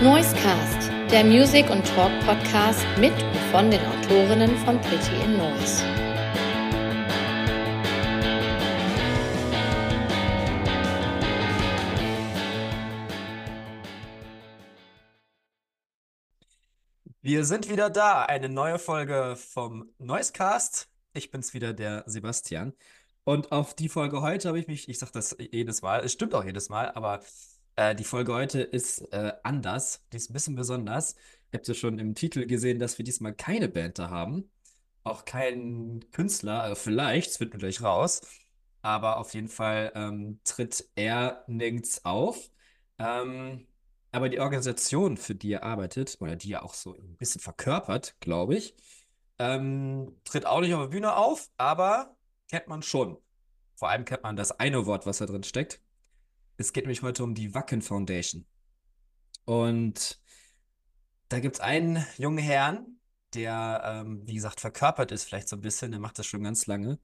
Noisecast, der Music- und Talk-Podcast mit und von den Autorinnen von Pretty in Noise. Wir sind wieder da, eine neue Folge vom Noisecast. Ich bin's wieder, der Sebastian. Und auf die Folge heute habe ich mich, ich sage das jedes Mal, es stimmt auch jedes Mal, aber äh, die Folge heute ist äh, anders, die ist ein bisschen besonders. Habt ihr schon im Titel gesehen, dass wir diesmal keine Band da haben? Auch keinen Künstler, also vielleicht, es findet wir gleich raus. Aber auf jeden Fall ähm, tritt er nirgends auf. Ähm, aber die Organisation, für die er arbeitet, oder die er auch so ein bisschen verkörpert, glaube ich, ähm, tritt auch nicht auf der Bühne auf, aber kennt man schon. Vor allem kennt man das eine Wort, was da drin steckt. Es geht nämlich heute um die Wacken Foundation. Und da gibt es einen jungen Herrn, der, ähm, wie gesagt, verkörpert ist vielleicht so ein bisschen. Der macht das schon ganz lange.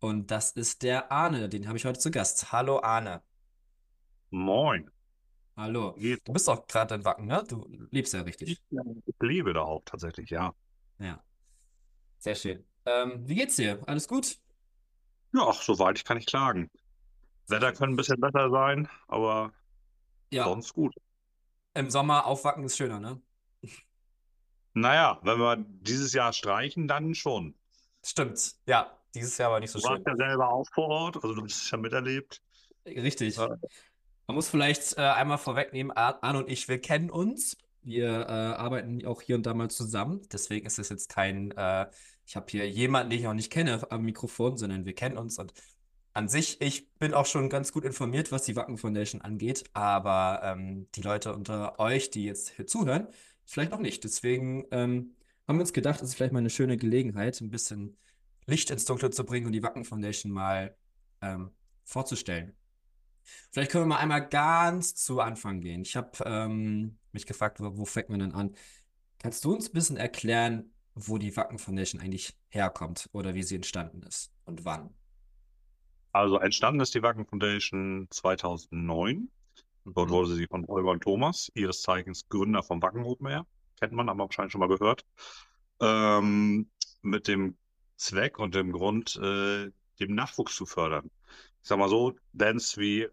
Und das ist der Arne. Den habe ich heute zu Gast. Hallo Arne. Moin. Hallo. Geht. Du bist auch gerade in Wacken, ne? Du lebst ja richtig. Ich, lebe da auch tatsächlich, ja. Ja. Sehr schön. Ähm, wie geht's dir? Alles gut? Ja, ach, soweit ich kann nicht klagen. Wetter könnte ein bisschen besser sein, aber Ja, sonst gut. im Sommer aufwacken ist schöner, ne? Naja, wenn wir dieses Jahr streichen, dann schon. Stimmt. Ja, dieses Jahr war nicht so Du warst schön. ja selber auch vor Ort, also du hast es ja miterlebt. Richtig. Ja. Man muss vielleicht äh, einmal vorwegnehmen, Ar- Arne und ich, wir kennen uns. Wir äh, arbeiten auch hier und da mal zusammen. Deswegen ist es jetzt kein, äh, ich habe hier jemanden, den ich noch nicht kenne am Mikrofon, sondern wir kennen uns. Und an sich, ich bin auch schon ganz gut informiert, was die Wacken Foundation angeht. Aber ähm, die Leute unter euch, die jetzt hier zuhören, vielleicht noch nicht. Deswegen ähm, haben wir uns gedacht, es ist vielleicht mal eine schöne Gelegenheit, ein bisschen Licht ins Dunkle zu bringen und die Wacken Foundation mal ähm, vorzustellen. Vielleicht können wir mal einmal ganz zu Anfang gehen. Ich habe ähm, mich gefragt, wo, wo fängt man denn an? Kannst du uns ein bisschen erklären, wo die Wacken Foundation eigentlich herkommt oder wie sie entstanden ist und wann? Also entstanden ist die Wacken Foundation 2009. Dort Mhm. wurde sie von und Thomas, ihres Zeichens Gründer vom Wacken Open Air. Kennt man, haben wir wahrscheinlich schon mal gehört. Ähm, mit dem Zweck und dem Grund, äh, dem Nachwuchs zu fördern. Ich sag mal so, Bands wie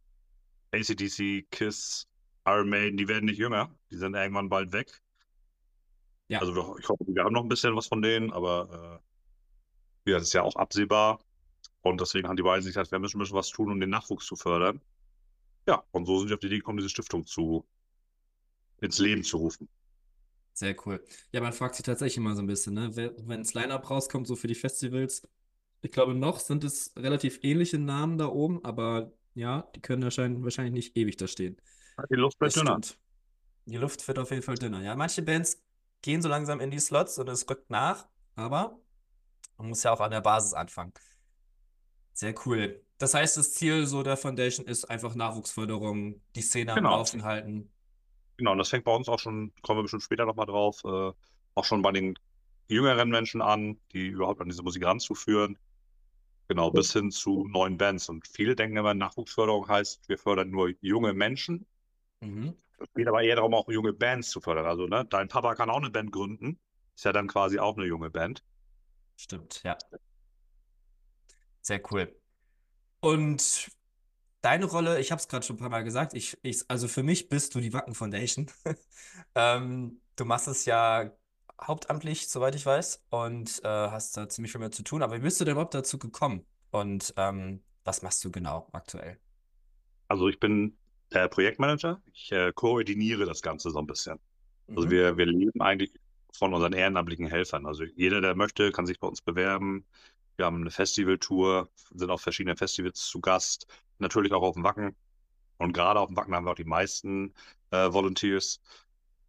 AC/DC, Kiss, Iron Maiden, die werden nicht jünger. Die sind irgendwann bald weg. Ja. Also ich hoffe, wir haben noch ein bisschen was von denen, aber äh, ja, das ist ja auch absehbar. Und deswegen haben die beiden sich gesagt, wir müssen, müssen was tun, um den Nachwuchs zu fördern. Ja, und so sind wir auf die Idee gekommen, diese Stiftung zu, ins Leben zu rufen. Sehr cool. Ja, man fragt sich tatsächlich immer so ein bisschen, ne? Wenn das Line-Up rauskommt, so für die Festivals, ich glaube, noch sind es relativ ähnliche Namen da oben, aber ja, die können wahrscheinlich, nicht ewig da stehen. Die Luft wird dünner. Die Luft wird auf jeden Fall dünner. Ja, manche Bands gehen so langsam in die Slots und es rückt nach, aber man muss ja auch an der Basis anfangen. Sehr cool. Das heißt, das Ziel so der Foundation ist einfach Nachwuchsförderung, die Szene am Genau. Laufen halten. Genau, und das fängt bei uns auch schon, kommen wir bestimmt später nochmal drauf, äh, auch schon bei den jüngeren Menschen an, die überhaupt an diese Musik ranzuführen. Genau, bis hin zu neuen Bands. Und viele denken immer, Nachwuchsförderung heißt, wir fördern nur junge Menschen. Mhm. Es geht aber eher darum, auch junge Bands zu fördern. Also, ne, dein Papa kann auch eine Band gründen. Ist ja dann quasi auch eine junge Band. Stimmt, ja. Sehr cool. Und deine Rolle, ich habe es gerade schon ein paar Mal gesagt, ich, ich, also für mich bist du die Wacken Foundation. Ähm, du machst es ja hauptamtlich, soweit ich weiß, und äh, hast da ziemlich viel mehr zu tun. Aber wie bist du denn überhaupt dazu gekommen? Und ähm, was machst du genau aktuell? Also ich bin der Projektmanager. Ich äh, koordiniere das Ganze so ein bisschen. Also Mhm. wir, wir leben eigentlich von unseren ehrenamtlichen Helfern. Also jeder, der möchte, kann sich bei uns bewerben. Wir haben eine Festivaltour, sind auf verschiedenen Festivals zu Gast, natürlich auch auf dem Wacken. Und gerade auf dem Wacken haben wir auch die meisten äh, Volunteers.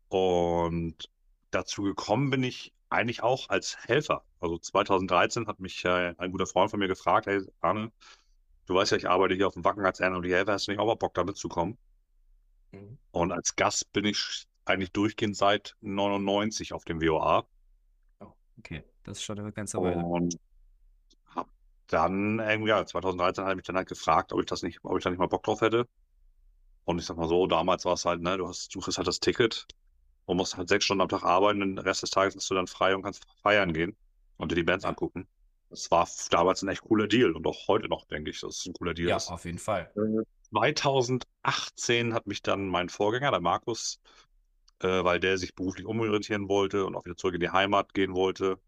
Und dazu gekommen bin ich eigentlich auch als Helfer. Also 2013 hat mich äh, ein guter Freund von mir gefragt, hey Arne, du weißt ja, ich arbeite hier auf dem Wacken als ehrenamtlicher Helfer, hast du nicht auch mal Bock da mitzukommen? Mhm. Und als Gast bin ich eigentlich durchgehend seit 99 auf dem WOA Oh, okay, das ist schon eine ganze Weile. und dann irgendwie, ja, 2013 hat er mich dann halt gefragt, ob ich das nicht, ob ich da nicht mal Bock drauf hätte. Und ich sag mal so, damals war es halt, ne, du hast, du kriegst halt das Ticket, und musst halt sechs Stunden am Tag arbeiten, den Rest des Tages bist du dann frei und kannst feiern gehen und dir die Bands angucken. Das war damals ein echt cooler Deal und auch heute noch, denke ich, dass es ein cooler Deal Ja, ist. auf jeden Fall. 2018 hat mich dann mein Vorgänger, der Markus, äh, weil der sich beruflich umorientieren wollte und auch wieder zurück in die Heimat gehen wollte,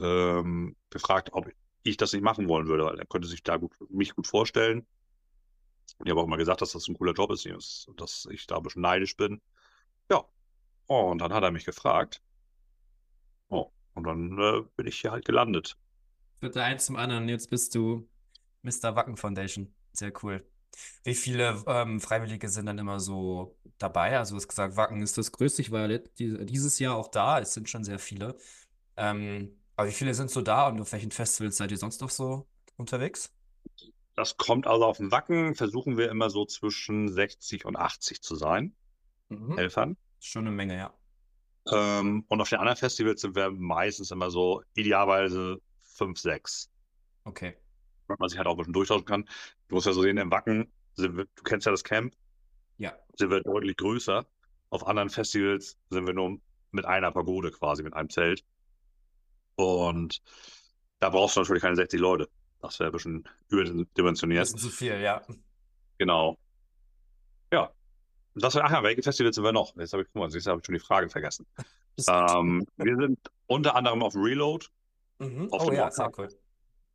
ähm, gefragt, ob ich das nicht machen wollen würde, weil er könnte sich da gut, mich gut vorstellen. Ich habe auch immer gesagt, dass das ein cooler Job ist, dass ich da ein bisschen neidisch bin. Ja, und dann hat er mich gefragt. Oh, und dann äh, bin ich hier halt gelandet. Der eins zum anderen. Jetzt bist du Mr. Wacken Foundation. Sehr cool. Wie viele ähm, Freiwillige sind dann immer so dabei? Also, du hast gesagt, Wacken ist das größte. Ich war dieses Jahr auch da. Es sind schon sehr viele. Ähm, aber wie viele sind so da und auf welchen Festivals seid ihr sonst noch so unterwegs? Das kommt also auf den Wacken, versuchen wir immer so zwischen 60 und 80 zu sein, Mhm. Helfern. Schon eine Menge, ja. Ähm, und auf den anderen Festivals sind wir meistens immer so idealerweise 5, 6. Okay. Damit man sich halt auch ein bisschen durchtauschen kann. Du musst ja so sehen, im Wacken, sind wir, du kennst ja das Camp, Ja. sind wir deutlich größer. Auf anderen Festivals sind wir nur mit einer Pagode quasi, mit einem Zelt. Und da brauchst du natürlich keine 60 Leute. Das wäre ein bisschen überdimensioniert. Bisschen zu viel, ja. Genau. Ja. Das ach ja, welche Festivals sind wir noch? Jetzt habe ich, guck mal, jetzt habe ich schon die Frage vergessen. Ähm, wir sind unter anderem auf Reload, Mhm. auf Oh dem ja, Rock sehr cool.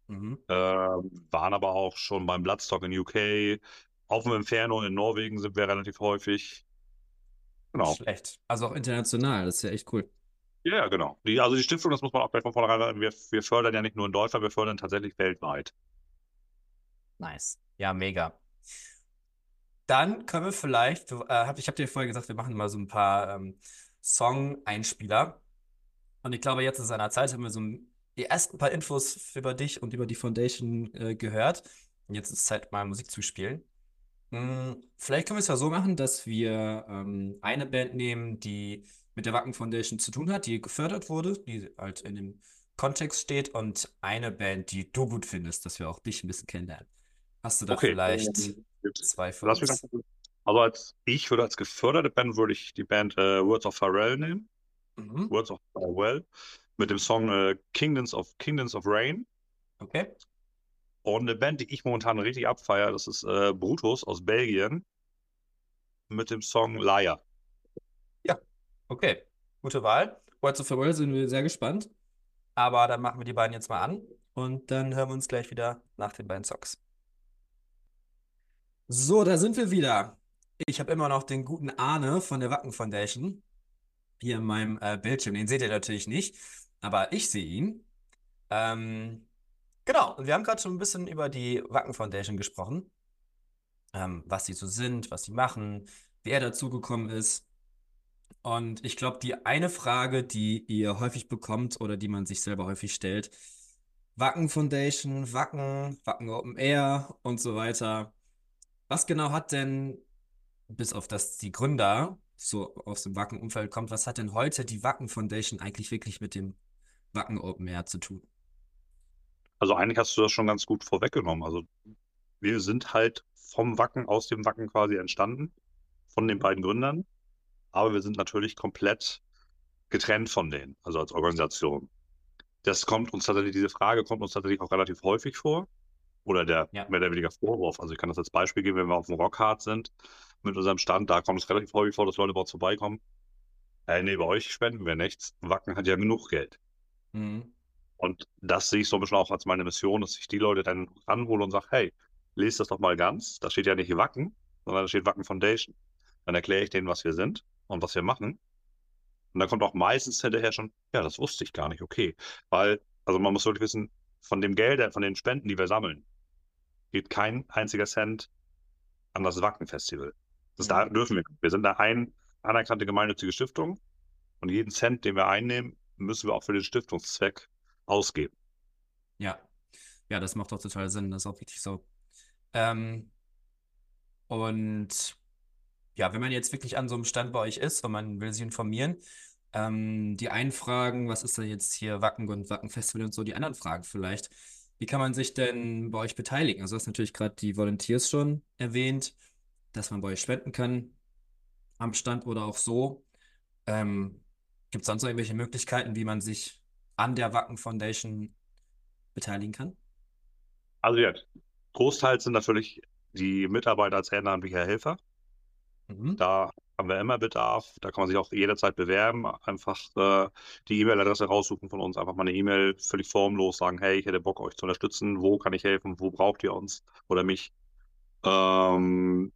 Mhm. ähm, waren aber auch schon beim Bloodstock in UK. Auf dem Inferno in Norwegen sind wir relativ häufig. Genau. Schlecht. Also auch international, das ist ja echt cool. Ja, ja, genau. Die, also die Stiftung, das muss man auch gleich von vornherein sagen, wir, wir fördern ja nicht nur in Deutschland, wir fördern tatsächlich weltweit. Nice. Ja, mega. Dann können wir vielleicht, äh, hab, ich habe dir vorher gesagt, wir machen mal so ein paar ähm, Song-Einspieler. Und ich glaube, jetzt ist es an der Zeit, haben wir so ein, die ersten paar Infos über dich und über die Foundation äh, gehört. Und jetzt ist es Zeit, mal Musik zu spielen. Mm, vielleicht können wir es ja so machen, dass wir ähm, eine Band nehmen, die mit der Wacken Foundation zu tun hat, die gefördert wurde, die halt in dem Kontext steht, und eine Band, die du gut findest, dass wir auch dich ein bisschen kennenlernen. Hast du da Okay. vielleicht Ähm, zwei ganz- Also als ich würde als geförderte Band würde ich die Band äh, Words of Pharrell nehmen. Mhm. Words of Pharrell. Mit dem Song äh, Kingdoms of Kingdoms of Rain. Okay. Und eine Band, die ich momentan richtig abfeiere, das ist äh, Brutus aus Belgien. Mit dem Song Liar. Okay. Gute Wahl. Words of Farewell sind wir sehr gespannt. Aber dann machen wir die beiden jetzt mal an und dann hören wir uns gleich wieder nach den beiden Songs. So, da sind wir wieder. Ich habe immer noch den guten Arne von der Wacken Foundation hier in meinem äh, Bildschirm. Den seht ihr natürlich nicht, aber ich sehe ihn. Ähm, genau, wir haben gerade schon ein bisschen über die Wacken Foundation gesprochen. Ähm, was sie so sind, was sie machen, wie er dazugekommen ist. Und ich glaube, die eine Frage, die ihr häufig bekommt oder die man sich selber häufig stellt, Wacken Foundation, Wacken, Wacken Open Air und so weiter. Was genau hat denn, bis auf das die Gründer so aus dem Wacken-Umfeld kommt, was hat denn heute die Wacken Foundation eigentlich wirklich mit dem Wacken Open Air zu tun? Also eigentlich hast du das schon ganz gut vorweggenommen. Also wir sind halt vom Wacken, aus dem Wacken quasi entstanden, von den beiden Gründern. Aber wir sind natürlich komplett getrennt von denen, also als Organisation. Das kommt uns tatsächlich, diese Frage kommt uns tatsächlich auch relativ häufig vor. Oder der Ja. mehr oder weniger Vorwurf. Also ich kann das als Beispiel geben, wenn wir auf dem Rockhard sind mit unserem Stand, da kommt es relativ häufig vor, dass Leute bei uns vorbeikommen. Äh, nee, bei euch spenden wir nichts. Wacken hat ja genug Geld. Mhm. Und das sehe ich so ein bisschen auch als meine Mission, dass ich die Leute dann ranhole und sage, hey, lest das doch mal ganz. Da steht ja nicht Wacken, sondern da steht Wacken Foundation. Dann erkläre ich denen, was wir sind und was wir machen. Und dann kommt auch meistens hinterher schon, ja, das wusste ich gar nicht, okay. Weil, also man muss wirklich wissen, von dem Geld, von den Spenden, die wir sammeln, geht kein einziger Cent an das Wacken-Festival. Das da Mhm. dürfen wir. Wir sind da ein anerkannte gemeinnützige Stiftung und jeden Cent, den wir einnehmen, müssen wir auch für den Stiftungszweck ausgeben. Ja, ja, das macht doch total Sinn, das ist auch richtig so. Ähm, und ja, wenn man jetzt wirklich an so einem Stand bei euch ist und man will sich informieren, ähm, die einen fragen, was ist denn jetzt hier Wacken und Wackenfestival und so, die anderen fragen vielleicht, wie kann man sich denn bei euch beteiligen? Also du hast natürlich gerade die Volunteers schon erwähnt, dass man bei euch spenden kann am Stand oder auch so. Ähm, gibt es sonst noch irgendwelche Möglichkeiten, wie man sich an der Wacken Foundation beteiligen kann? Also ja, Großteils sind natürlich die Mitarbeiter als ehrenamtlicher Helfer. Mhm. Da haben wir immer Bedarf. Da kann man sich auch jederzeit bewerben. Einfach äh, die E-Mail-Adresse raussuchen von uns. Einfach mal eine E-Mail völlig formlos sagen, hey, ich hätte Bock, euch zu unterstützen. Wo kann ich helfen? Wo braucht ihr uns oder mich? Ähm,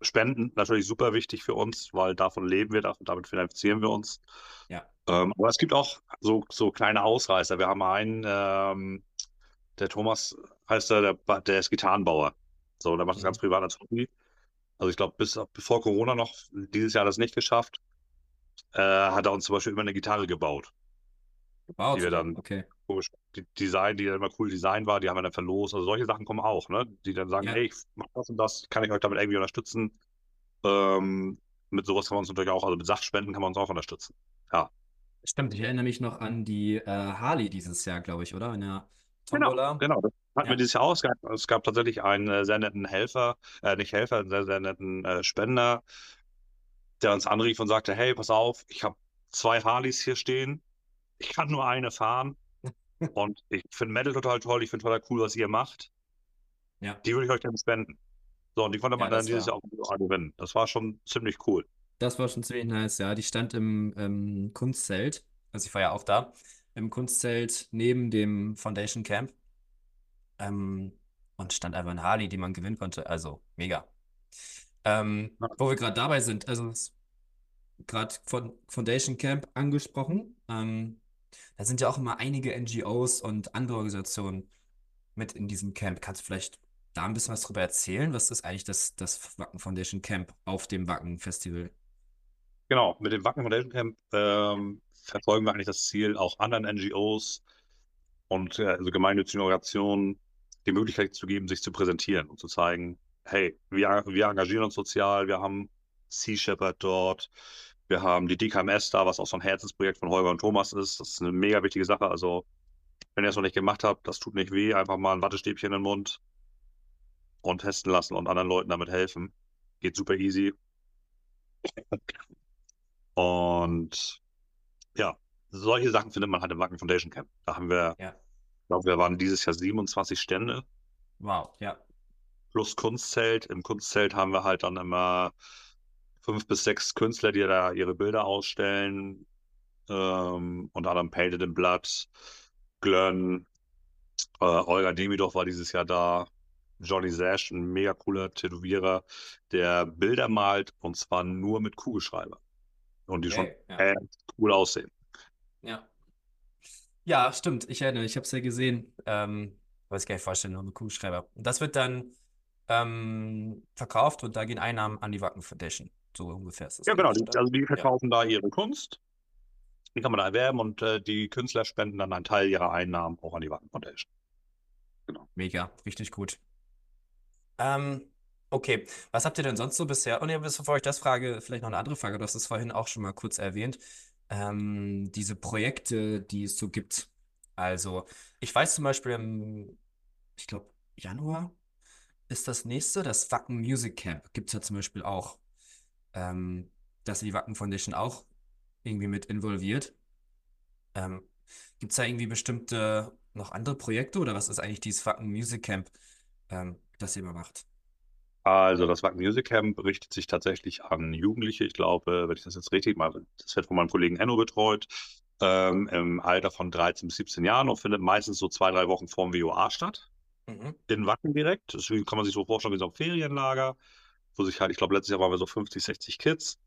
Spenden natürlich super wichtig für uns, weil davon leben wir, damit finanzieren wir uns. Ja. Ähm, aber es gibt auch so, so kleine Ausreißer. Wir haben einen, ähm, der Thomas heißt er, der, der ist Gitarrenbauer. So, der macht das Mhm. ganz privat als Hobby. Also ich glaube, bis bevor Corona noch dieses Jahr das nicht geschafft, äh, hat er uns zum Beispiel immer eine Gitarre gebaut. Gebaut. Die wir dann- Okay. Komisch. Die Design, die dann immer cool Design war, die haben wir dann verlost. Also solche Sachen kommen auch, ne? Die dann sagen, Ja. hey, ich mach das und das, kann ich euch damit irgendwie unterstützen? Ähm, mit sowas kann man uns natürlich auch, also mit Sachspenden kann man uns auch unterstützen. Stimmt, ich erinnere mich noch an die äh, Harley dieses Jahr, glaube ich, oder? In der Tombola. genau. Das hatten Ja. wir dieses Jahr auch. Es gab, tatsächlich einen äh, sehr netten Helfer, äh, nicht Helfer, einen sehr, sehr netten äh, Spender, der uns anrief und sagte, hey, pass auf, ich habe zwei Harleys hier stehen. Ich kann nur eine fahren. und ich finde Metal total toll. Ich finde total cool, was ihr macht. Ja. Die würde ich euch gerne spenden. So, und die konnte man Ja, dann dieses war- Jahr auch gewinnen. Das war schon ziemlich cool. Das war schon ziemlich nice, ja. Die stand im ähm, Kunstzelt. Also ich war ja auch da. Im Kunstzelt neben dem Foundation Camp. Ähm, und stand einfach eine Harley, die man gewinnen konnte. Also mega. Ähm, wo wir gerade dabei sind, also gerade von Foundation Camp angesprochen. Ähm, da sind ja auch immer einige NGOs und andere Organisationen mit in diesem Camp. Kannst du vielleicht da ein bisschen was drüber erzählen? Was ist eigentlich das, das Wacken Foundation Camp auf dem Wacken Festival? Genau, mit dem Wacken Foundation Camp ähm, verfolgen wir eigentlich das Ziel, auch anderen NGOs und äh, also gemeinnützigen Organisationen die Möglichkeit zu geben, sich zu präsentieren und zu zeigen, hey, wir, wir engagieren uns sozial, wir haben Sea Shepherd dort, wir haben die DKMS da, was auch so ein Herzensprojekt von Holger und Thomas ist. Das ist eine mega wichtige Sache. Also, wenn ihr es noch nicht gemacht habt, das tut nicht weh, einfach mal ein Wattestäbchen in den Mund und testen lassen und anderen Leuten damit helfen. Geht super easy. Und ja, solche Sachen findet man halt im Wacken Foundation Camp. Da haben wir, Ja. ich glaube, wir waren dieses Jahr 27 Stände Wow, ja. plus Kunstzelt. Im Kunstzelt haben wir halt dann immer fünf bis sechs Künstler, die da ihre Bilder ausstellen. Ähm, unter anderem Painted in Blood, Glön, äh, Olga Demidov war dieses Jahr da. Johnny Sash, ein mega cooler Tätowierer, der Bilder malt und zwar nur mit Kugelschreiber. Und die schon Okay, ja. äh, cool aussehen. Ja. Ja, stimmt. Ich erinnere, ich habe es ja gesehen. Ähm, weiß gar nicht vorstellen, nur mit Kugelschreiber. Und das wird dann ähm, verkauft und da gehen Einnahmen an die Wacken Foundation. So ungefähr ist das. Ja, genau. Die, also die verkaufen da ihre Kunst. Die kann man da erwerben und äh, die Künstler spenden dann einen Teil ihrer Einnahmen auch an die Wacken Foundation. Mega, richtig gut. Ähm, okay, was habt ihr denn sonst so bisher? Und ja, bevor ich das frage, vielleicht noch eine andere Frage. Du hast es vorhin auch schon mal kurz erwähnt. Ähm, diese Projekte, die es so gibt. Also, ich weiß zum Beispiel im, ich glaube, Januar ist das nächste, das Wacken Music Camp. Gibt es ja zum Beispiel auch. Ähm, dass die Wacken Foundation auch irgendwie mit involviert. Ähm, Gibt es da irgendwie bestimmte noch andere Projekte oder was ist eigentlich dieses Wacken Music Camp, ähm, das ihr immer macht? Also das Wacken Music Camp richtet sich tatsächlich an Jugendliche. Ich glaube, wenn ich das jetzt richtig mache, das wird von meinem Kollegen Enno betreut, ähm, im Alter von 13 bis 17 Jahren und findet meistens so zwei, drei Wochen vorm WOA statt. Mhm. in Wacken direkt. Deswegen kann man sich so vorstellen wie so ein Ferienlager, wo sich halt, ich glaube, letztes Jahr waren wir so 50, 60 Kids.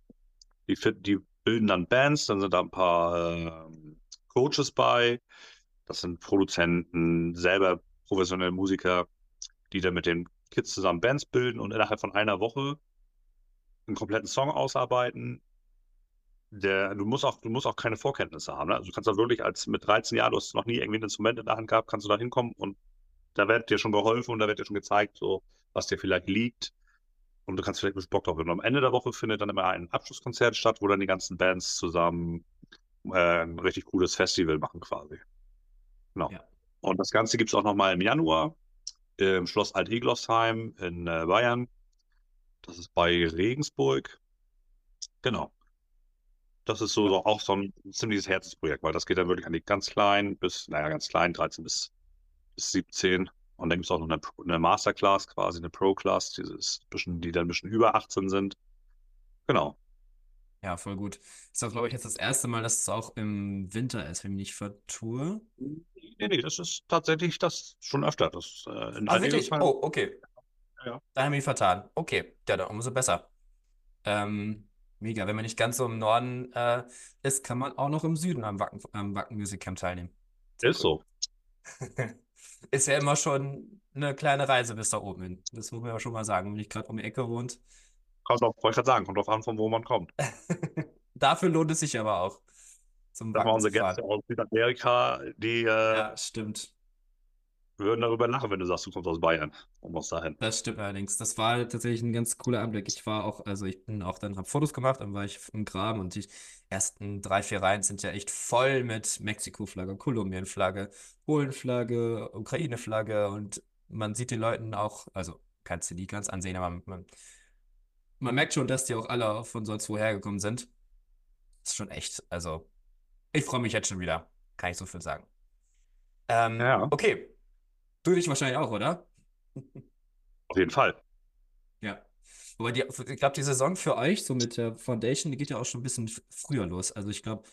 Die, die bilden dann Bands, dann sind da ein paar ähm, Coaches bei. Das sind Produzenten, selber professionelle Musiker, die dann mit den Kids zusammen Bands bilden und innerhalb von einer Woche einen kompletten Song ausarbeiten. Der, du musst auch, du musst auch keine Vorkenntnisse haben. Ne? Also du kannst da wirklich als mit 13 Jahren, du hast noch nie irgendwie ein Instrument in der Hand gehabt, kannst du da hinkommen und da wird dir schon geholfen und da wird dir schon gezeigt, so, was dir vielleicht liegt. Und du kannst vielleicht ein bisschen Bock drauf haben. Und am Ende der Woche findet dann immer ein Abschlusskonzert statt, wo dann die ganzen Bands zusammen äh, ein richtig cooles Festival machen quasi. Genau. Ja. Und das Ganze gibt es auch nochmal im Januar im Schloss Alt-Eglosheim in äh, Bayern. Das ist bei Regensburg. Genau. Das ist so, so auch so ein ziemliches Herzensprojekt, weil das geht dann wirklich an die ganz kleinen bis, naja, ganz klein, 13 bis, bis 17. Und dann gibt es auch noch eine, eine Masterclass quasi, eine Pro-Class, die, die dann ein bisschen über 18 sind. Genau. Ja, voll gut. Ist auch, glaube ich, jetzt das erste Mal, dass es auch im Winter ist, wenn ich mich nicht vertue. Nee, nee, das ist tatsächlich das schon öfter. Das, äh, in ah, wirklich? Oh, okay. Ja. Da haben wir vertan. Okay, ja, dann umso besser. Ähm, mega. Wenn man nicht ganz so im Norden äh, ist, kann man auch noch im Süden am Wacken, am Wacken Music Camp teilnehmen. Ist cool. so. ist ja immer schon eine kleine Reise bis da oben hin. Das muss man ja schon mal sagen, wenn ich gerade um die Ecke wohnt. Kommt auf, wollte ich gerade sagen, kommt drauf an, von wo man kommt. Dafür lohnt es sich aber auch. Zum Sag mal, unsere Gäste aus Südamerika, die äh, ja, stimmt. würden darüber lachen, wenn du sagst, du kommst aus Bayern und musst dahin. Das stimmt allerdings. Das war tatsächlich ein ganz cooler Anblick. Ich war auch, also ich bin auch dann, habe Fotos gemacht, dann war ich im Graben und die ersten drei, vier Reihen sind ja echt voll mit Mexiko-Flagge, Kolumbien-Flagge, Polen-Flagge, Ukraine-Flagge und man sieht den Leuten auch, also kannst du die ganz ansehen, aber man, man merkt schon, dass die auch alle von sonst woher gekommen sind. Das ist schon echt, also ich freue mich jetzt schon wieder. Kann ich so viel sagen. Ähm, ja. Okay. Du dich wahrscheinlich auch, oder? Auf jeden Fall. Ja. Aber die, ich glaube, die Saison für euch, so mit der Foundation, die geht ja auch schon ein bisschen früher los. Also ich glaube,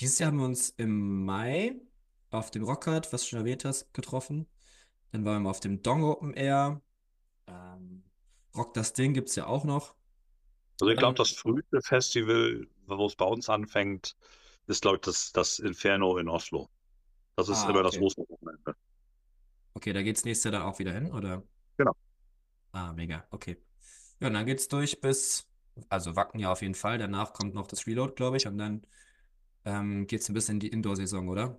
dieses Jahr haben wir uns im Mai auf dem Rockhard, was du schon erwähnt hast, getroffen. Dann waren wir auf dem Dong Open Air. Ähm, Rock das Ding gibt es ja auch noch. Also ich glaube, das früheste Festival, wo es bei uns anfängt, ist, glaube ich, das, das Inferno in Oslo. Das ist ah, immer okay. das Osterwochenende. Okay, da geht es nächstes Jahr dann auch wieder hin, oder? Genau. Ah, mega, okay. Ja, und dann geht es durch bis, also Wacken ja auf jeden Fall. Danach kommt noch das Reload, glaube ich, und dann ähm, geht es ein bisschen in die Indoor-Saison, oder?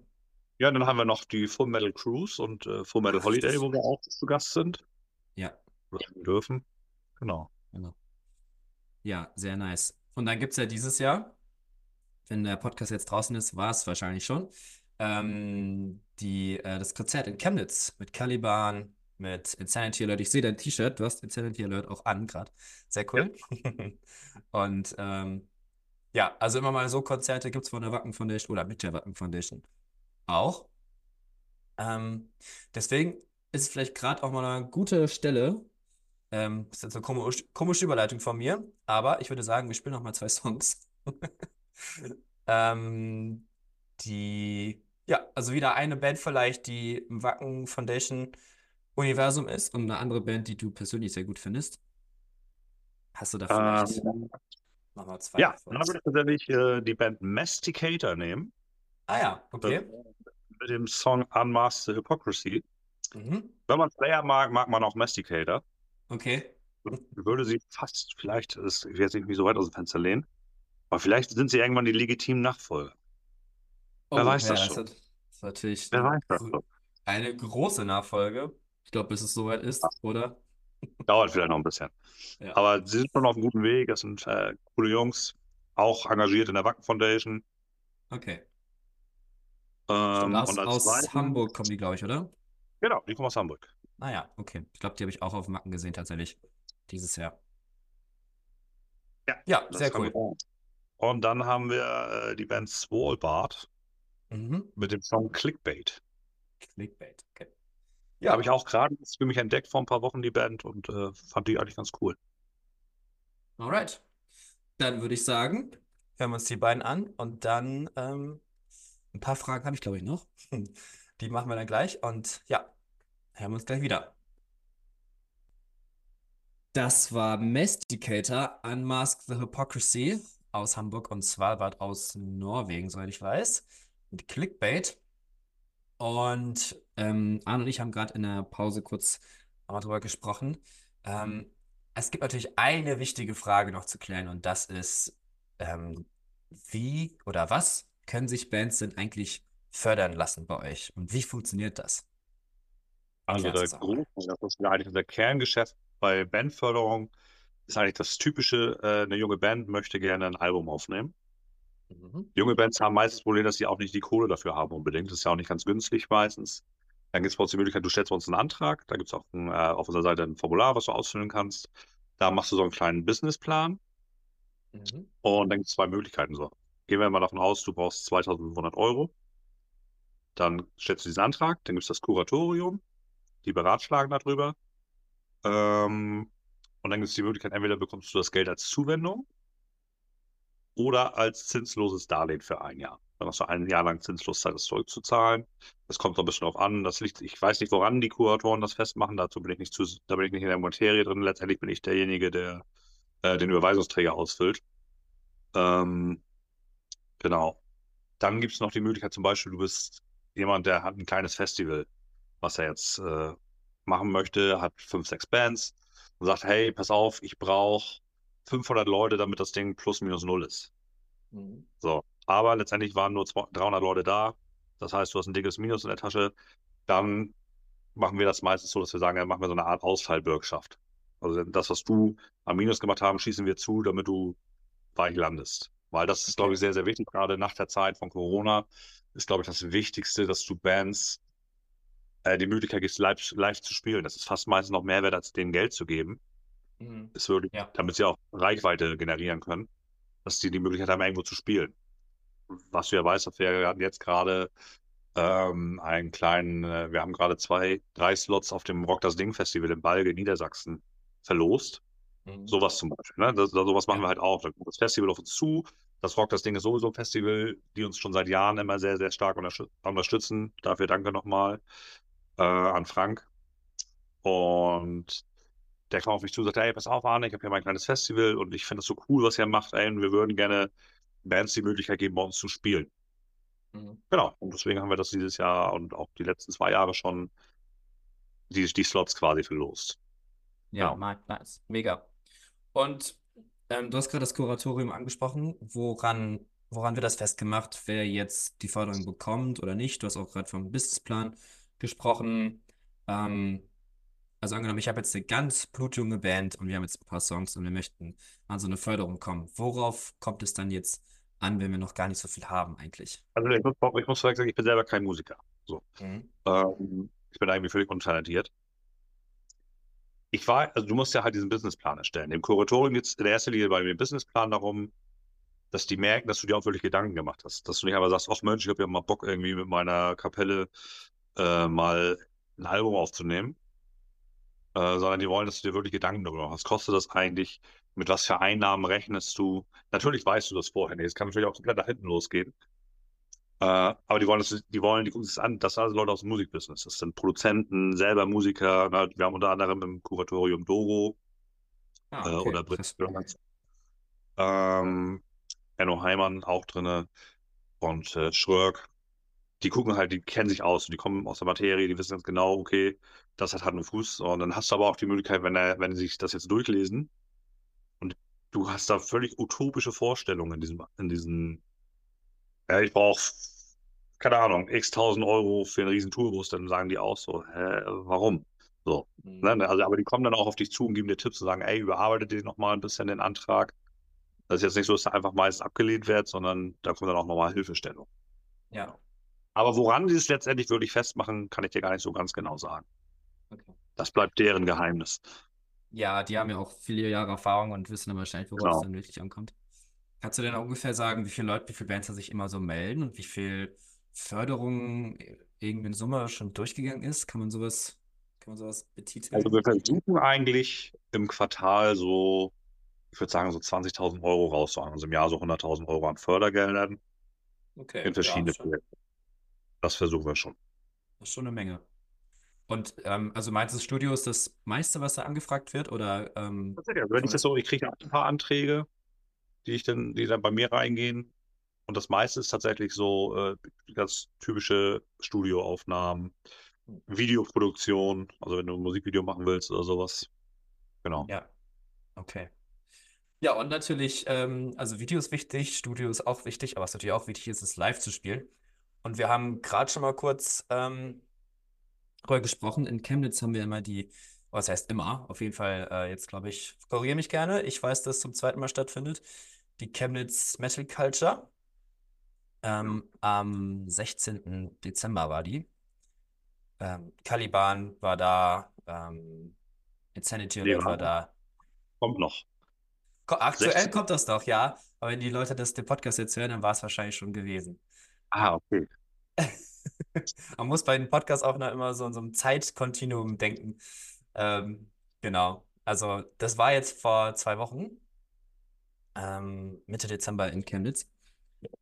Ja, dann haben wir noch die Full Metal Cruise und äh, Full Metal Holiday, wo wir auch zu Gast sind. Ja. Wir dürfen. Genau. Genau. Ja, sehr nice. Und dann gibt es ja dieses Jahr, wenn der Podcast jetzt draußen ist, war es wahrscheinlich schon, ähm, die, äh, das Konzert in Chemnitz mit Caliban, mit Insanity Alert. Ich sehe dein T-Shirt, du hast Insanity Alert auch an gerade. Sehr cool. Ja. Und ähm, ja, also immer mal so Konzerte gibt es von der Wacken Foundation oder mit der Wacken Foundation auch. Ähm, deswegen ist es vielleicht gerade auch mal eine gute Stelle, ähm, das ist jetzt eine komische, komische Überleitung von mir, aber ich würde sagen, wir spielen noch mal zwei Songs. ähm, die, ja, also wieder eine Band vielleicht, die im Wacken Foundation Universum ist und eine andere Band, die du persönlich sehr gut findest. Hast du da vielleicht ähm, nochmal zwei? Ja, dann würde ich tatsächlich äh, die Band Masticator nehmen. Ah ja, okay. Mit dem Song Unmasked the Hypocrisy. Mhm. Wenn man Slayer mag, mag man auch Masticator. Okay. Würde sie fast, vielleicht, das, ich werde nicht so weit aus dem Fenster lehnen, aber vielleicht sind sie irgendwann die legitimen Nachfolger. Oh, Wer weiß ja, das schon? Das ist natürlich Wer weiß das schon? eine große Nachfolge. Ich glaube, bis es soweit ist, ja. oder? Dauert vielleicht noch ein bisschen. Ja. Aber sie sind schon auf einem guten Weg. Das sind äh, coole Jungs, auch engagiert in der Wacken Foundation. Okay. Ähm, aus, aus Hamburg kommen die, glaube ich, oder? Genau, die kommen aus Hamburg. Naja, ah okay. Ich glaube, die habe ich auch auf Macken gesehen, tatsächlich. Dieses Jahr. Ja, ja sehr cool. Und dann haben wir äh, die Band Swallbart mhm. mit dem Song Clickbait. Clickbait, okay. Ja, habe ich auch gerade für mich entdeckt vor ein paar Wochen, die Band, und äh, fand die eigentlich ganz cool. Alright. Dann würde ich sagen, hören wir uns die beiden an und dann ähm, ein paar Fragen habe ich, glaube ich, noch. Die machen wir dann gleich. Und ja, hören wir uns gleich wieder. Das war Masticator, Unmask the Hypocrisy aus Hamburg und Svalbard aus Norwegen, soweit ich weiß. Mit Clickbait. Und ähm, Arne und ich haben gerade in der Pause kurz einmal drüber gesprochen. Ähm, es gibt natürlich eine wichtige Frage noch zu klären und das ist, ähm, wie oder was können sich Bands denn eigentlich fördern lassen bei euch und wie funktioniert das? Also der Grund, das ist eigentlich unser Kerngeschäft bei Bandförderung, ist eigentlich das typische, äh, eine junge Band möchte gerne ein Album aufnehmen. Mhm. Junge Bands haben meistens das Problem, dass sie auch nicht die Kohle dafür haben unbedingt. Das ist ja auch nicht ganz günstig meistens. Dann gibt es bei uns die Möglichkeit, du stellst bei uns einen Antrag. Da gibt es auch ein, äh, auf unserer Seite ein Formular, was du ausfüllen kannst. Da machst du so einen kleinen Businessplan. Mhm. Und dann gibt es zwei Möglichkeiten so. gehen wir mal davon aus, du brauchst 2500 Euro. Dann stellst du diesen Antrag, dann gibt es das Kuratorium, die beratschlagen darüber. Ähm, und dann gibt es die Möglichkeit, entweder bekommst du das Geld als Zuwendung oder als zinsloses Darlehen für ein Jahr. Dann hast du ein Jahr lang zinslos Zeit, das zurückzuzahlen. Das kommt so ein bisschen drauf an. Das liegt, ich weiß nicht, woran die Kuratoren das festmachen. Dazu bin ich nicht zu, da bin ich nicht in der Materie drin. Letztendlich bin ich derjenige, der äh, den Überweisungsträger ausfüllt. Ähm, genau. Dann gibt es noch die Möglichkeit, zum Beispiel, du bist jemand, der hat ein kleines Festival, was er jetzt äh, machen möchte, hat fünf, sechs Bands und sagt, hey, pass auf, ich brauche 500 Leute, damit das Ding plus minus null ist. Mhm. So, aber letztendlich waren nur 300 Leute da. Das heißt, du hast ein dickes Minus in der Tasche. Dann machen wir das meistens so, dass wir sagen, dann machen wir so eine Art Ausfallbürgschaft. Also das, was du am Minus gemacht haben, schießen wir zu, damit du weich landest. Weil das ist, glaube ich, sehr, sehr wichtig, gerade nach der Zeit von Corona ist, glaube ich, das Wichtigste, dass du Bands äh, die Möglichkeit gibst, live, live zu spielen. Das ist fast meistens noch mehr wert, als denen Geld zu geben. Mhm. Ist wirklich, ja. damit sie auch Reichweite generieren können, dass die die Möglichkeit haben, irgendwo zu spielen. Was du ja weißt, dass wir jetzt gerade ähm, einen kleinen, äh, wir haben gerade zwei, drei Slots auf dem Rock das Ding Festival in Balge in Niedersachsen verlost. Mhm. Sowas zum Beispiel. Ne? Das, sowas machen ja. wir halt auch. Da kommt das Festival auf uns zu. Das Rock das Ding ist sowieso ein Festival, die uns schon seit Jahren immer sehr, sehr stark unterstützen. Dafür danke nochmal äh, an Frank. Und der kam auf mich zu und sagte, hey, pass auf, Arne, ich habe hier mein kleines Festival und ich finde das so cool, was ihr macht, ey, und wir würden gerne Bands die Möglichkeit geben, bei uns zu spielen. Mhm. Genau, und deswegen haben wir das dieses Jahr und auch die letzten zwei Jahre schon die, die Slots quasi verlost. Ja, genau. nice, mega. Und ähm, du hast gerade das Kuratorium angesprochen. Woran, woran wird das festgemacht, wer jetzt die Förderung bekommt oder nicht? Du hast auch gerade vom Businessplan gesprochen. Ähm, also angenommen, ich habe jetzt eine ganz blutjunge Band und wir haben jetzt ein paar Songs und wir möchten an so eine Förderung kommen. Worauf kommt es dann jetzt an, wenn wir noch gar nicht so viel haben eigentlich? Also ich muss, ich muss sagen, ich bin selber kein Musiker. So. Mhm. Ähm, ich bin eigentlich völlig untalentiert. Ich war, also du musst ja halt diesen Businessplan erstellen. Im Kuratorium geht es in erster Linie bei dem Businessplan darum, dass die merken, dass du dir auch wirklich Gedanken gemacht hast. Dass du nicht einfach sagst, ach Mensch, ich habe ja mal Bock, irgendwie mit meiner Kapelle äh, mal ein Album aufzunehmen, äh, sondern die wollen, dass du dir wirklich Gedanken darüber machst. Was kostet das eigentlich? Mit was für Einnahmen rechnest du? Natürlich weißt du das vorher nicht. Es kann natürlich auch komplett nach hinten losgehen. Äh, aber die wollen, das, die wollen, die gucken sich an, das sind also Leute aus dem Musikbusiness. Das sind Produzenten, selber Musiker. Na, wir haben unter anderem im Kuratorium Doro ah, äh, okay. oder Britt ähm, Enno Heimann auch drin und äh, Schröck die gucken halt, die kennen sich aus, die kommen aus der Materie, die wissen ganz genau, okay, das hat Hand und Fuß. Und dann hast du aber auch die Möglichkeit, wenn, er, wenn sie sich das jetzt durchlesen und du hast da völlig utopische Vorstellungen in diesem, in diesen, ja, ich brauche, keine Ahnung, x tausend Euro für einen riesen Tourbus, dann sagen die auch so, hä, warum? So. Ne? Mhm. Also, aber die kommen dann auch auf dich zu und geben dir Tipps und sagen, ey, überarbeitet dir nochmal ein bisschen den Antrag. Das ist jetzt nicht so, dass er einfach meist abgelehnt wird, sondern da kommt dann auch nochmal Hilfestellung. Ja. Aber woran sie es letztendlich wirklich festmachen, kann ich dir gar nicht so ganz genau sagen. Okay. Das bleibt deren Geheimnis. Ja, die haben ja auch viele Jahre Erfahrung und wissen dann wahrscheinlich, worauf genau. es dann wirklich ankommt. Kannst du denn ungefähr sagen, wie viele Leute, wie viele Bands sich immer so melden und wie viel Förderung irgendwie in Summe schon durchgegangen ist? Kann man sowas, kann man sowas betiteln? Also wir versuchen eigentlich im Quartal so, ich würde sagen, so 20.000 Euro rauszuhauen. Also im Jahr so 100.000 Euro an Fördergeldern. Okay. In verschiedene ja, Projekte. Das versuchen wir schon. Das ist schon eine Menge. Und ähm, also meinst du, das Studio ist das meiste, was da angefragt wird? Oder, ähm, Tatsächlich, also wenn ich das so, ich kriege ein paar Anträge, die ich dann, die dann bei mir reingehen. Und das meiste ist tatsächlich so äh, ganz typische Studioaufnahmen, Videoproduktion, also wenn du ein Musikvideo machen willst oder sowas. Genau. Ja. Okay. Ja, und natürlich, ähm, also Video ist wichtig, Studio ist auch wichtig, aber was natürlich auch wichtig ist, ist live zu spielen. Und wir haben gerade schon mal kurz ähm, darüber gesprochen. In Chemnitz haben wir immer die, was heißt immer, auf jeden Fall äh, jetzt glaube ich, korrigiere mich gerne. Ich weiß, dass es zum zweiten Mal stattfindet. Die Chemnitz Metal Culture. Ähm, am 16. Dezember war die. Ähm, Caliban war da, ähm, Insanity Alert war da. Kommt noch. Aktuell 16. kommt das doch, ja. Aber wenn die Leute das, den Podcast jetzt hören, dann war es wahrscheinlich schon gewesen. Ah, okay. Man muss bei den Podcasts auch noch immer so in so einem Zeitkontinuum denken. Ähm, genau. Also, das war jetzt vor zwei Wochen, ähm, Mitte Dezember in Chemnitz.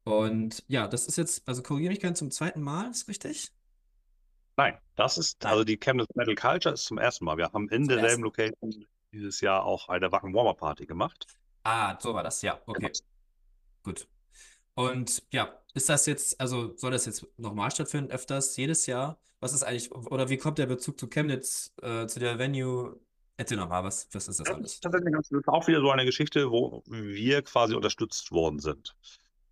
Und ja, das ist jetzt, also korrigiere mich gerne zum zweiten Mal, ist richtig? Nein, das ist, also die Chemnitz Metal Culture ist zum ersten Mal. Wir haben in Zum derselben ersten. Location dieses Jahr auch eine Wacken Warmer Party gemacht. Ah, so war das, ja, okay, gut. Und ja, ist das jetzt, also soll das jetzt nochmal stattfinden, öfters, jedes Jahr? Was ist eigentlich, oder wie kommt der Bezug zu Chemnitz, äh, zu der Venue? Erzähl nochmal, was, was ist das alles? das ist auch wieder so eine Geschichte, wo wir quasi unterstützt worden sind.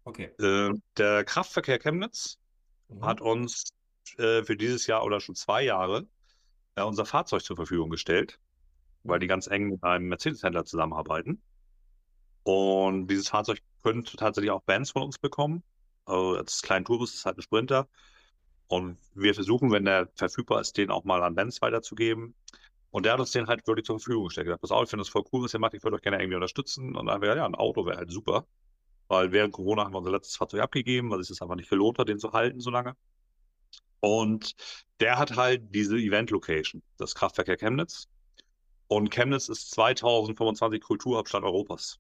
Okay. Äh, der Kraftverkehr Chemnitz Mhm. hat uns äh, für dieses Jahr oder schon zwei Jahre äh, unser Fahrzeug zur Verfügung gestellt, weil die ganz eng mit einem Mercedes-Händler zusammenarbeiten. Und dieses Fahrzeug könnte tatsächlich auch Bands von uns bekommen. Also als kleinen Tourbus ist halt ein Sprinter. Und wir versuchen, wenn der verfügbar ist, den auch mal an Bands weiterzugeben. Und der hat uns den halt wirklich zur Verfügung gestellt. Gesagt, pass ich finde das voll cool, was ihr macht, ich würde euch gerne irgendwie unterstützen. Und dann haben wir gesagt, ja, ein Auto wäre halt super. Weil während Corona haben wir unser letztes Fahrzeug abgegeben, weil es sich einfach nicht gelohnt hat, den zu halten so lange. Und der hat halt diese Event-Location, das Kraftwerk Chemnitz. Und Chemnitz ist 2025 Kulturhauptstadt Europas.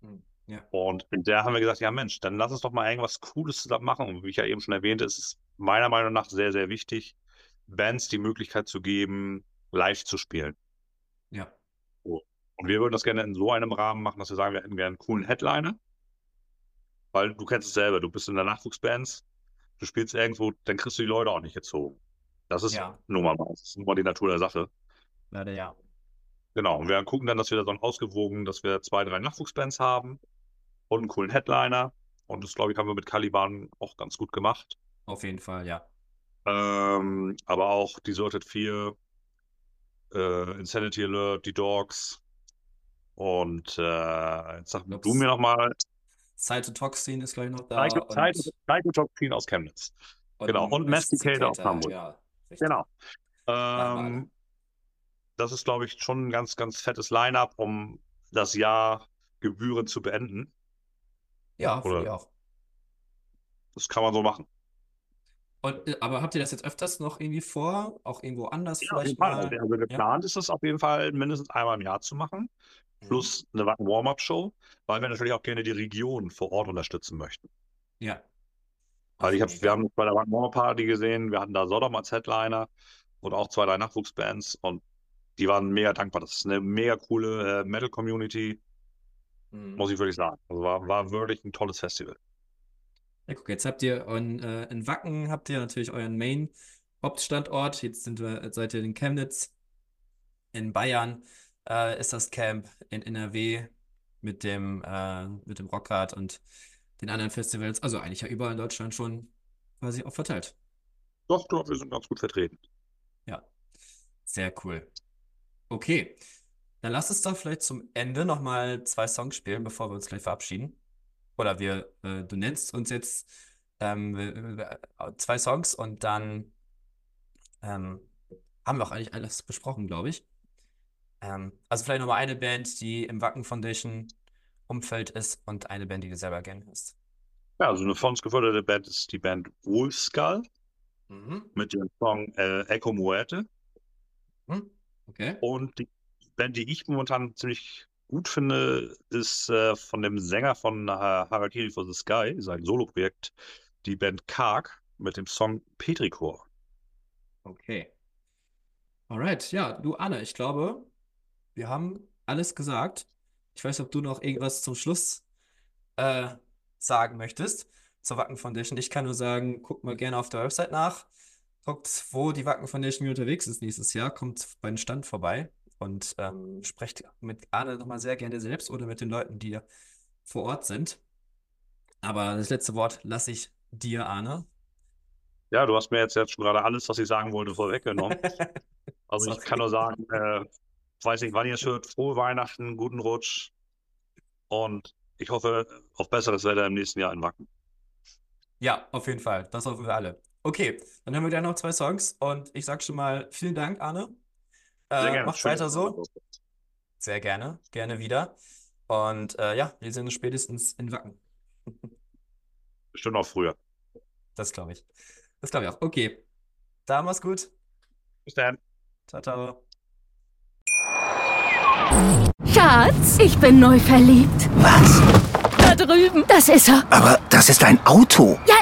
Mhm. Ja. Und mit der haben wir gesagt, ja Mensch, dann lass uns doch mal irgendwas Cooles zusammen machen. Und wie ich ja eben schon erwähnte, ist es meiner Meinung nach sehr, sehr wichtig, Bands die Möglichkeit zu geben, live zu spielen. Ja. Und wir würden das gerne in so einem Rahmen machen, dass wir sagen, wir hätten gerne einen coolen Headliner. Weil du kennst es selber, du bist in der Nachwuchsbands, du spielst irgendwo, dann kriegst du die Leute auch nicht gezogen. Das ist Ja. nun mal, das ist nun mal die Natur der Sache. Leider ja. Genau, und wir gucken dann, dass wir da so ein ausgewogen, dass wir zwei, drei Nachwuchsbands haben und einen coolen Headliner. Und das, glaube ich, haben wir mit Caliban auch ganz gut gemacht. Auf jeden Fall, ja. Ähm, aber auch Deserted 4, äh, Insanity Alert, die Dogs. Und äh, jetzt sag Ups. du mir nochmal, Cytotoxin ist gleich noch da. Cytotoxin aus Chemnitz. genau, und Masticator aus Hamburg. Ja. Genau. Ähm, das ist, glaube ich, schon ein ganz, ganz fettes Line-up, um das Jahr gebührend zu beenden. Ja, Oder- finde ich auch. Das kann man so machen. Und, äh, aber habt ihr das jetzt öfters noch irgendwie vor? Auch irgendwo anders Ja, vielleicht mal? Also, also geplant ist es auf jeden Fall mindestens einmal im Jahr zu machen, Mhm. plus eine Warm-Up-Show, weil wir natürlich auch gerne die Region vor Ort unterstützen möchten. Ja. Weil ich hab, wir haben bei der Warm-Up-Party gesehen, wir hatten da Sodom als Headliner und auch zwei, drei Nachwuchsbands und die waren mega dankbar. Das ist eine mega coole äh, Metal-Community, Mhm. muss ich wirklich sagen. Also war, war wirklich ein tolles Festival. Ja, guck, jetzt habt ihr euren, äh, in Wacken habt ihr natürlich euren Main-Hauptstandort. Jetzt sind wir, seid ihr in Chemnitz. In Bayern äh, ist das Camp, in NRW mit dem, äh, mit dem Rockhard und den anderen Festivals. Also eigentlich ja überall in Deutschland schon quasi auch verteilt. Doch, doch, wir sind ganz gut vertreten. Ja, sehr cool. Okay, dann lass uns doch vielleicht zum Ende nochmal zwei Songs spielen, bevor wir uns gleich verabschieden. Oder wir, äh, du nennst uns jetzt ähm, zwei Songs und dann ähm, haben wir auch eigentlich alles besprochen, glaube ich. Ähm, also vielleicht nochmal eine Band, die im Wacken Foundation Umfeld ist und eine Band, die du selber gerne hast. Ja, also eine von uns geförderte Band ist die Band Wolfskull Mhm. mit dem Song äh, Echo Muerte. Hm? Okay. Und die Band, die ich momentan ziemlich gut finde, ist äh, von dem Sänger von äh, Harakiri for the Sky, sein Soloprojekt, die Band Karg mit dem Song Petrichor. Okay. Alright, ja, du Anne, ich glaube, wir haben alles gesagt. Ich weiß ob du noch irgendwas zum Schluss äh, sagen möchtest zur Wacken Foundation. Ich kann nur sagen, guckt mal gerne auf der Website nach. Guckt, wo die Wacken Foundation unterwegs ist nächstes Jahr. Kommt bei den Stand vorbei und ähm, sprecht mit Arne nochmal sehr gerne selbst oder mit den Leuten, die vor Ort sind. Aber das letzte Wort lasse ich dir, Arne. Ja, du hast mir jetzt, jetzt schon gerade alles, was ich sagen wollte, vorweggenommen. Also ich kann nur sagen, äh, weiß nicht, wann ihr es hört, frohe Weihnachten, guten Rutsch und ich hoffe auf besseres Wetter im nächsten Jahr in Wacken. Ja, auf jeden Fall. Das hoffen wir alle. Okay, dann haben wir gleich noch zwei Songs und ich sag schon mal vielen Dank, Arne. Äh, macht weiter so. Sehr gerne, gerne wieder. Und äh, ja, wir sehen uns spätestens in Wacken. Bestimmt auch früher. Das glaube ich. Das glaube ich auch. Okay. Da mach's gut. Bis dann. Ciao, ciao. Schatz, ich bin neu verliebt. Was? Da drüben. Das ist er. Aber das ist ein Auto. Ja,